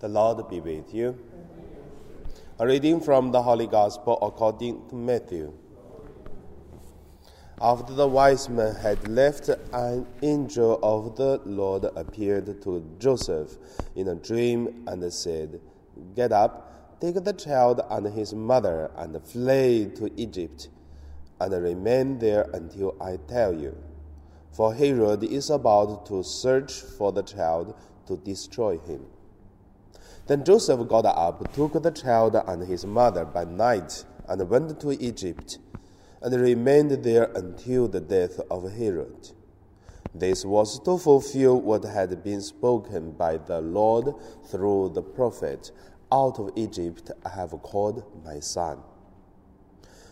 The Lord be with you. A reading from the Holy Gospel according to Matthew. After the wise men had left, an angel of the Lord appeared to Joseph in a dream and said, Get up, take the child and his mother, and flee to Egypt, and remain there until I tell you. For Herod is about to search for the child to destroy him. Then Joseph got up, took the child and his mother by night, and went to Egypt, and remained there until the death of Herod. This was to fulfill what had been spoken by the Lord through the prophet Out of Egypt I have called my son.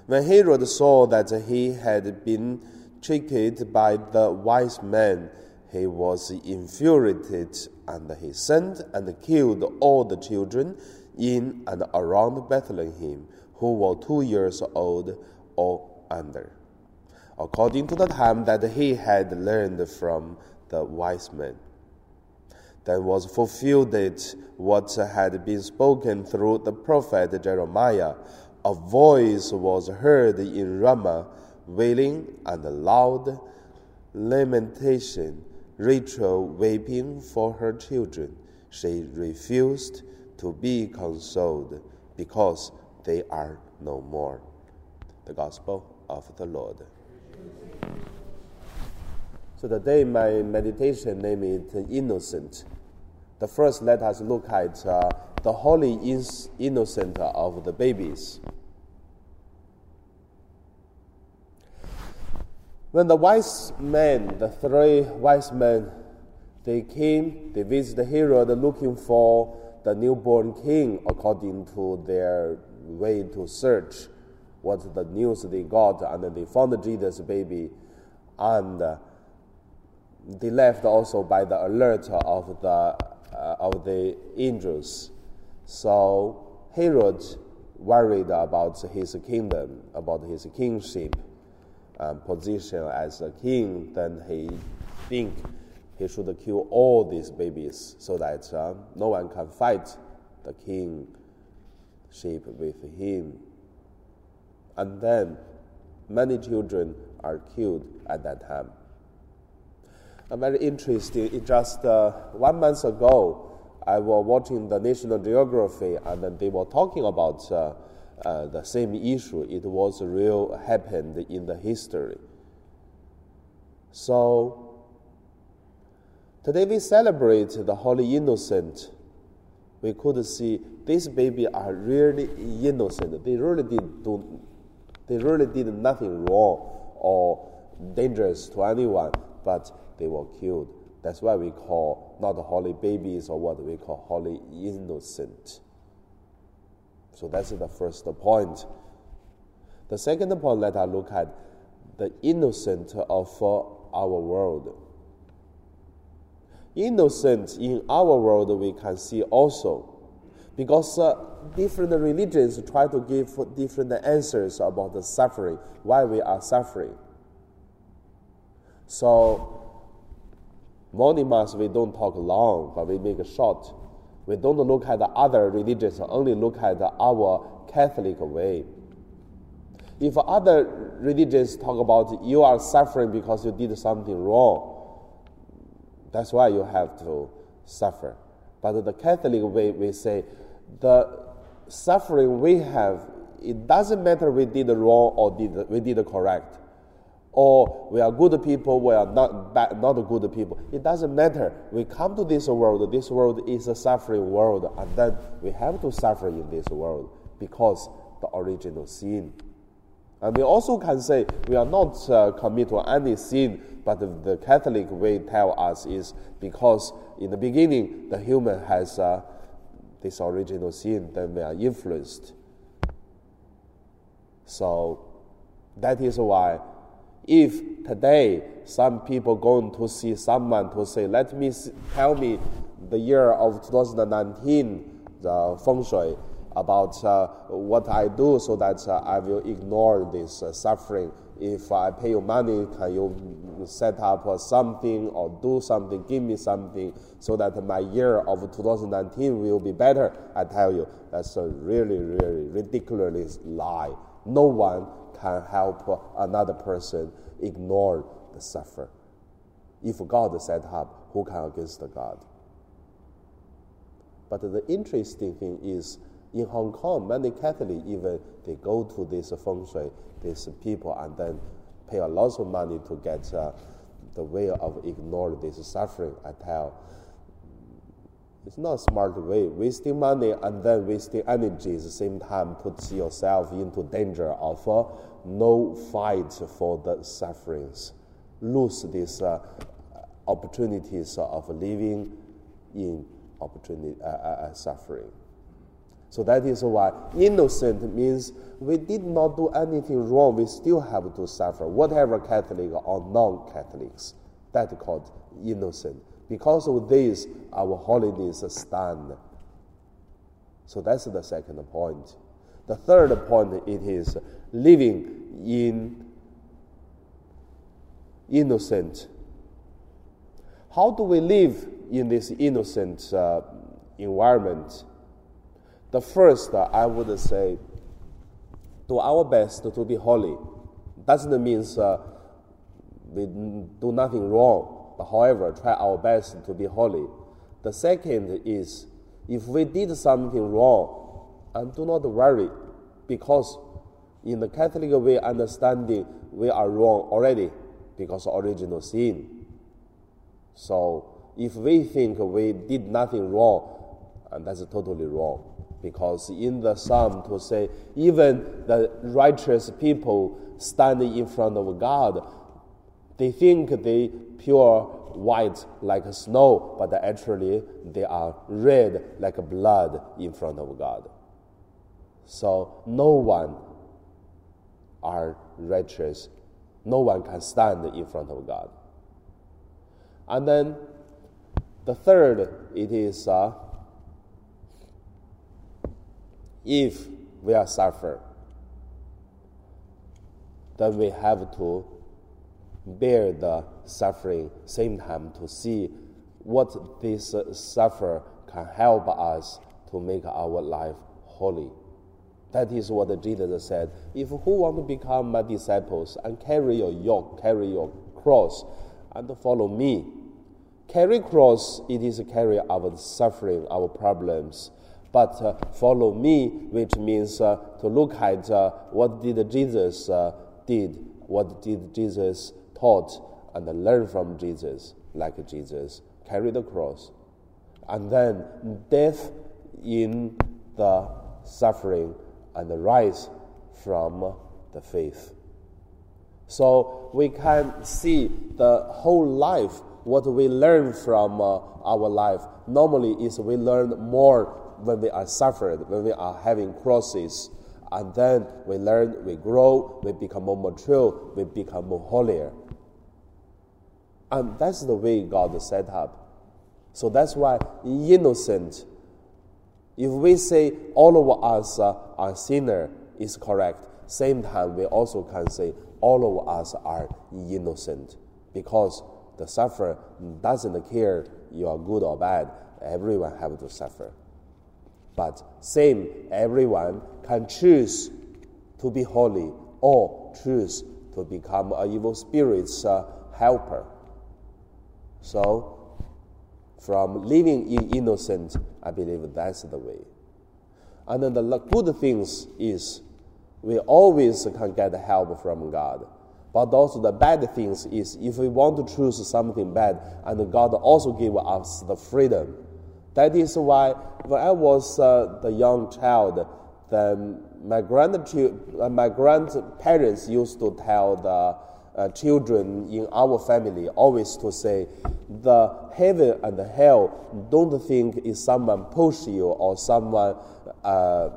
When Herod saw that he had been tricked by the wise men, he was infuriated and he sent and killed all the children in and around Bethlehem who were two years old or under, according to the time that he had learned from the wise men. Then was fulfilled what had been spoken through the prophet Jeremiah. A voice was heard in Ramah, wailing and loud lamentation Rachel weeping for her children, she refused to be consoled because they are no more. The Gospel of the Lord. So today my meditation name is Innocent. The first let us look at uh, the holy innocent of the babies. When the wise men, the three wise men, they came, they visited Herod looking for the newborn king according to their way to search what the news they got, and they found Jesus' baby, and uh, they left also by the alert of the uh, of the angels. So Herod worried about his kingdom, about his kingship um, position as a king, then he think he should kill all these babies so that uh, no one can fight the kingship with him. And then many children are killed at that time. I'm very interesting, just uh, one month ago, I was watching the National Geography, and they were talking about uh, uh, the same issue. It was real happened in the history. So today we celebrate the Holy Innocent. We could see these babies are really innocent. They really did do, they really did nothing wrong or dangerous to anyone, but they were killed. That's why we call not holy babies or what we call holy innocent. So that's the first point. The second point, let us look at the innocent of our world. Innocent in our world, we can see also, because uh, different religions try to give different answers about the suffering, why we are suffering. So, morning mass, we don't talk long, but we make it short. We don't look at the other religions, only look at our Catholic way. If other religions talk about you are suffering because you did something wrong, that's why you have to suffer. But the Catholic way, we say the suffering we have, it doesn't matter we did wrong or did, we did correct or we are good people, we are not bad, not good people. It doesn't matter. We come to this world. This world is a suffering world, and then we have to suffer in this world because the original sin. And we also can say we are not uh, commit to any sin, but the, Catholic way tell us is because in the beginning the human has uh, this original sin, then we are influenced. So that is why if today some people going to see someone to say, let me see, tell me the year of 2019, the feng shui, about uh, what I do so that uh, I will ignore this uh, suffering if I pay you money, can you set up something or do something, give me something so that my year of 2019 will be better? I tell you, that's a really, really ridiculous lie. No one can help another person ignore the suffer. If God set up, who can against God? But the interesting thing is, in Hong Kong, many Catholics even they go to this feng shui, these people, and then pay a lot of money to get uh, the way of ignore this suffering. I tell, it's not a smart way. Wasting money and then wasting energy at the same time puts yourself into danger of uh, no fight for the sufferings, lose these uh, opportunities of living in opportunity uh, uh, uh, suffering. So that is why innocent means we did not do anything wrong. We still have to suffer, whatever Catholic or non-Catholics. That is called innocent. Because of this, our holidays stand. So that's the second point. The third point it is living in innocent. How do we live in this innocent uh, environment? The first, I would say, do our best to be holy. Doesn't mean uh, we do nothing wrong, but however, try our best to be holy. The second is, if we did something wrong, and do not worry, because in the Catholic way understanding, we are wrong already because of original sin. So if we think we did nothing wrong, and that's totally wrong. Because in the psalm to say, even the righteous people standing in front of God, they think they pure white like snow, but actually they are red like blood in front of God. So no one are righteous. No one can stand in front of God. And then the third, it is uh, if we are suffer, then we have to bear the suffering, same time to see what this suffer can help us to make our life holy. That is what Jesus said. If who want to become my disciples and carry your yoke, carry your cross, and follow me, Carry cross, it is carry our suffering, our problems. But uh, follow me, which means uh, to look at uh, what did Jesus uh, did, what did Jesus taught, and learn from Jesus, like Jesus. Carry the cross. And then death in the suffering and the rise from the faith. So we can see the whole life what we learn from uh, our life normally is we learn more when we are suffered, when we are having crosses. And then we learn, we grow, we become more mature, we become more holier. And that's the way God set up. So that's why innocent, if we say all of us uh, are sinner, is correct. Same time, we also can say all of us are innocent because the sufferer doesn't care you are good or bad. Everyone have to suffer. But same, everyone can choose to be holy or choose to become a evil spirit's uh, helper. So, from living in innocence, I believe that's the way. And then the good things is we always can get help from God. But also the bad things is if we want to choose something bad, and God also give us the freedom. That is why when I was uh, the young child, then my uh, my grandparents used to tell the uh, children in our family always to say, the heaven and the hell don't think is someone push you or someone uh,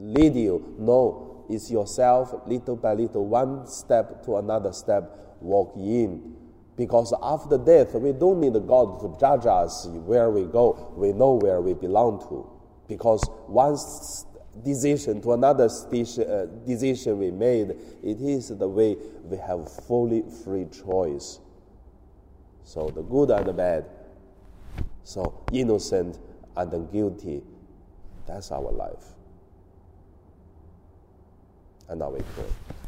lead you. No, is yourself little by little, one step to another step, walk in. Because after death, we don't need God to judge us where we go. We know where we belong to. Because once decision to another decision, uh, decision we made. It is the way we have fully free choice. So the good and the bad, so innocent and guilty, that's our life. We pray.